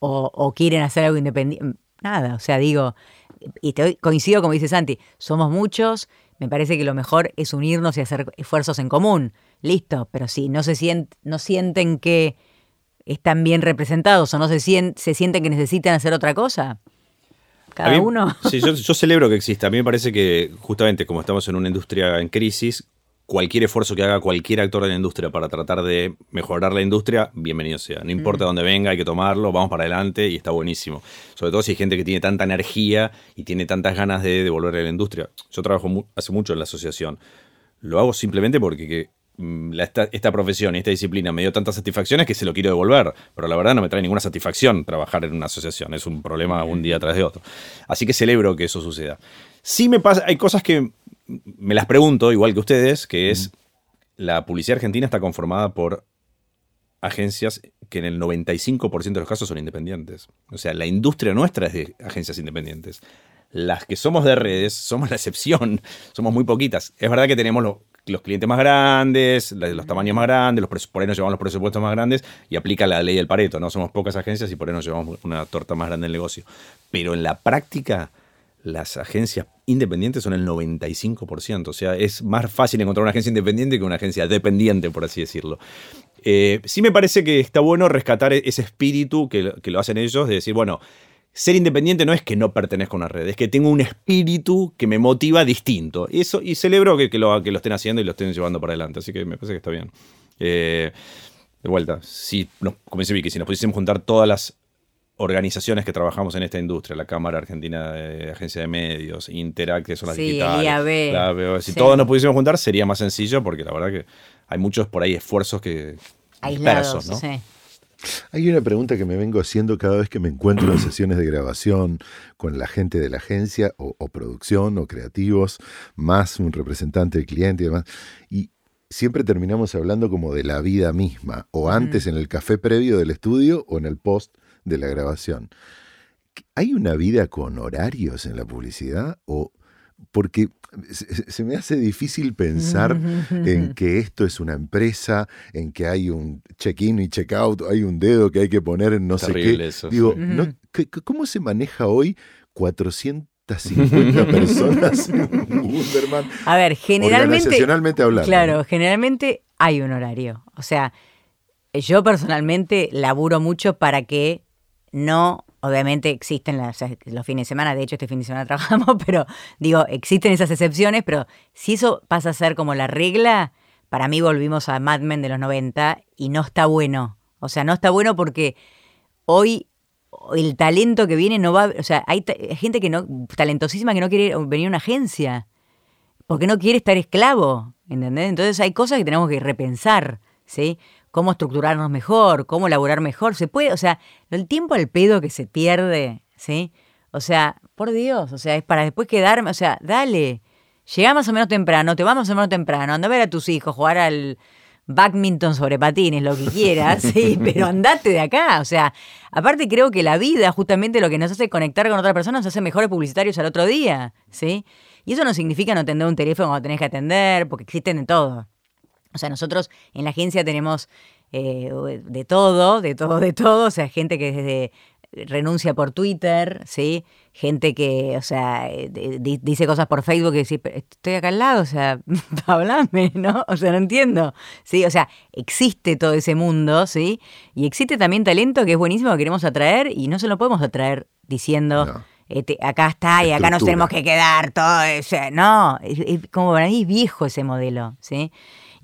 o, o quieren hacer algo independiente, nada. O sea, digo, y te- coincido como dice Santi, somos muchos, me parece que lo mejor es unirnos y hacer esfuerzos en común. Listo, pero si no se sient- no sienten que están bien representados o no se, sien- se sienten que necesitan hacer otra cosa, cada mí- uno. Sí, yo, yo celebro que exista. A mí me parece que justamente como estamos en una industria en crisis, cualquier esfuerzo que haga cualquier actor de la industria para tratar de mejorar la industria, bienvenido sea. No importa dónde venga, hay que tomarlo, vamos para adelante y está buenísimo. Sobre todo si hay gente que tiene tanta energía y tiene tantas ganas de devolverle a la industria. Yo trabajo hace mucho en la asociación. Lo hago simplemente porque mm, esta, profesión y esta disciplina me dio tantas satisfacciones que se lo quiero devolver, pero la verdad no me trae ninguna satisfacción trabajar en una asociación, es un problema un día tras de otro. Así que celebro que eso suceda. Sí me pasa, hay cosas que me las pregunto, igual que ustedes, que es, la publicidad argentina está conformada por agencias que en el 95% de los casos son independientes. O sea, la industria nuestra es de agencias independientes. Las que somos de redes somos la excepción, somos muy poquitas. Es verdad que tenemos los clientes más grandes, los tamaños más grandes, los por ahí nos llevamos los presupuestos más grandes y aplica la ley del Pareto, ¿no? Somos pocas agencias y por ahí nos llevamos una torta más grande del negocio. Pero en la práctica, las agencias independientes son el 95%. O sea, es más fácil encontrar una agencia independiente que una agencia dependiente, por así decirlo. Eh, sí me parece que está bueno rescatar e-, ese espíritu que, lo hacen ellos, de decir, bueno, ser independiente no es que no pertenezco a una red, es que tengo un espíritu que me motiva distinto. Y, eso, y celebro que, lo, que lo estén haciendo y lo estén llevando para adelante. Así que me parece que está bien. Eh, de vuelta, si como dice Vicky, si nos pudiésemos juntar todas las organizaciones que trabajamos en esta industria, la Cámara Argentina de Agencia de Medios, Interact, que son las digitales. si todos nos pudiésemos juntar sería más sencillo porque la verdad que hay muchos por ahí esfuerzos que aislados, ¿no? Hay una pregunta que me vengo haciendo cada vez que me encuentro en sesiones de grabación con la gente de la agencia o, producción o creativos, más un representante del cliente y demás. Y siempre terminamos hablando como de la vida misma, o antes en el café previo del estudio o en el post de la grabación. ¿Hay una vida con horarios en la publicidad? O porque se me hace difícil pensar en que esto es una empresa, en que hay un check-in y check-out, hay un dedo que hay que poner en no sé qué. Digo, ¿cómo se maneja hoy 450 personas A ver, generalmente. hablando. Claro, generalmente hay un horario. O sea, yo personalmente laburo mucho para que no, obviamente existen los fines de semana, de hecho este fin de semana trabajamos, pero digo, existen esas excepciones, pero si eso pasa a ser como la regla, para mí volvimos a Mad Men de los 90 y no está bueno. O sea, no está bueno porque hoy el talento que viene no va, o sea, hay, gente que no, talentosísima que no quiere venir a una agencia, porque no quiere estar esclavo, ¿entendés? Entonces hay cosas que tenemos que repensar, ¿sí? Cómo estructurarnos mejor, cómo elaborar mejor. Se puede, o sea, el tiempo al pedo que se pierde, ¿sí? O sea, por Dios, o sea, es para después quedarme, o sea, dale. Llega más o menos temprano, te vas más o menos temprano, anda a ver a tus hijos, jugar al badminton sobre patines, lo que quieras, sí, pero andate de acá. O sea, aparte creo que la vida, justamente lo que nos hace conectar con otra persona, nos hace mejores publicitarios al otro día, ¿sí? Y eso no significa no atender un teléfono cuando tenés que atender, porque existen de todo. O sea, nosotros en la agencia tenemos eh, de todo, de todo, de todo. O sea, gente que desde renuncia por Twitter, ¿sí? Gente que, o sea, eh, dice cosas por Facebook y dice, estoy acá al lado, o sea, hablame, ¿no? O sea, no entiendo, ¿sí? O sea, existe todo ese mundo, ¿sí? Y existe también talento que es buenísimo que queremos atraer y no se lo podemos atraer diciendo... Este, acá está y acá nos tenemos que quedar todo, o no, es, como para mí viejo ese modelo, ¿sí?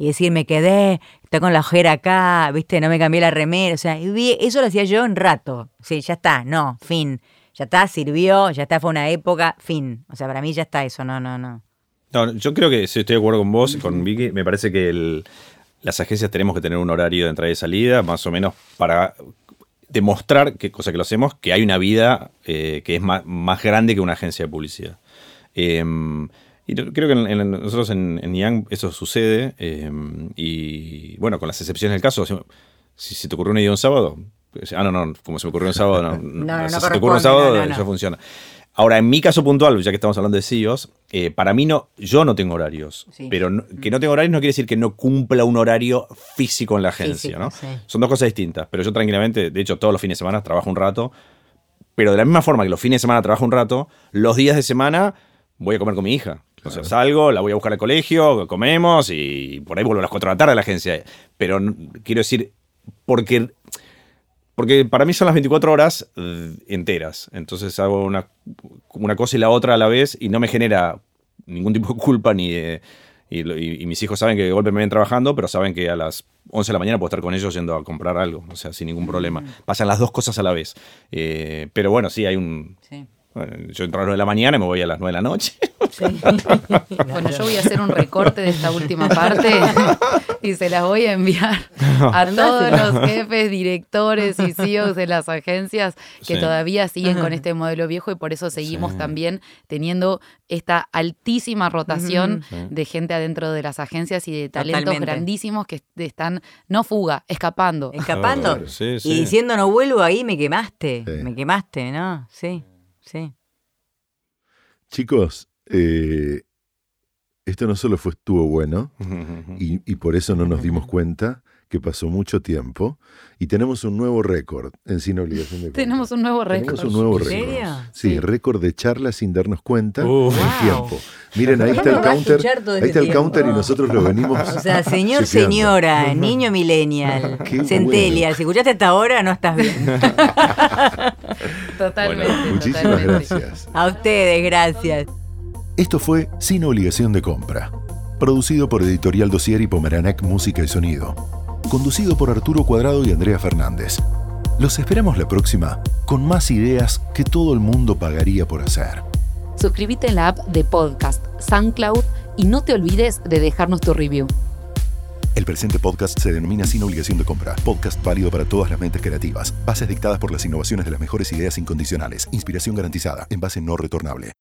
Y decir, me quedé, está con la ojera acá, viste, no me cambié la remera, o sea, eso lo hacía yo en rato, sí, ya está, no, fin, ya está, sirvió, ya está, fue una época, fin, o sea, para mí ya está eso, no, no, no. No, yo creo que si estoy de acuerdo con vos, con Vicky, me parece que las agencias tenemos que tener un horario de entrada y salida, más o menos para demostrar, cosa que lo hacemos, que hay una vida eh, que es más, más, grande que una agencia de publicidad. Eh, y creo que nosotros en, en Yang eso sucede. Em, y bueno, con las excepciones del caso, si, se te ocurrió una idea un sábado, pues, ah, no, no, como se me ocurrió un sábado, no. no, no, si se te ocurrió un sábado, eso funciona. Ahora, en mi caso puntual, ya que estamos hablando de CEOs, eh, para mí no, yo no tengo horarios. Pero que no tengo horarios no quiere decir que no cumpla un horario físico en la agencia, ¿no? Son dos cosas distintas. Pero yo tranquilamente, de hecho, todos los fines de semana trabajo un rato. Pero de la misma forma que los fines de semana trabajo un rato, los días de semana voy a comer con mi hija. O sea, salgo, la voy a buscar al colegio, comemos y por ahí vuelvo a las 4 de la tarde a la agencia. Pero quiero decir, porque, porque para mí son las 24 horas eh, enteras. Entonces hago una, una cosa y la otra a la vez y no me genera ningún tipo de culpa ni de, Y, lo- y- y mis hijos saben que de golpe me ven trabajando, pero saben que a las 11 de la mañana puedo estar con ellos yendo a comprar algo, o sea, sin ningún problema. Pasan las dos cosas a la vez. Eh, pero bueno, sí, hay un... Sí. Bueno, yo entro a las 9 de la mañana y me voy a las 9 de la noche. Sí. Bueno, yo voy a hacer un recorte de esta última parte y se las voy a enviar a todos los jefes, directores y CEOs de las agencias que Sí. todavía siguen con este modelo viejo y por eso seguimos Sí. también teniendo esta altísima rotación Sí. de gente adentro de las agencias y de talentos Totalmente. grandísimos que están, no fuga, escapando. Escapando. Sí. Y diciendo no vuelvo ahí, me quemaste. Sí. Me quemaste, ¿no? Sí, sí. Chicos, eh, esto no solo fue, estuvo bueno, y, y por eso no nos dimos cuenta que pasó mucho tiempo, y tenemos un nuevo récord en Sin Obligación de. Tenemos un nuevo Tenemos récord. un nuevo ¿En récord. serio? Sí, Sí. récord de charlas sin darnos cuenta en Wow. tiempo. Miren, ahí está ¿Cómo el counter. Ahí está el tiempo? counter y nosotros lo venimos. O sea, señor, chequeando. señora, niño millennial, bueno. si escuchaste hasta ahora, no estás bien. Totalmente. Bueno, Muchísimas totalmente. gracias. A ustedes, gracias. Esto fue Sin Obligación de Compra, producido por Editorial Dossier y Pomeranek Música y Sonido, conducido por Arturo Cuadrado y Andrea Fernández. Los esperamos la próxima con más ideas que todo el mundo pagaría por hacer. Suscríbete en la app de podcast SoundCloud y no te olvides de dejarnos tu review. El presente podcast se denomina Sin Obligación de Compra, podcast válido para todas las mentes creativas, bases dictadas por las innovaciones de las mejores ideas incondicionales, inspiración garantizada, en base no retornable.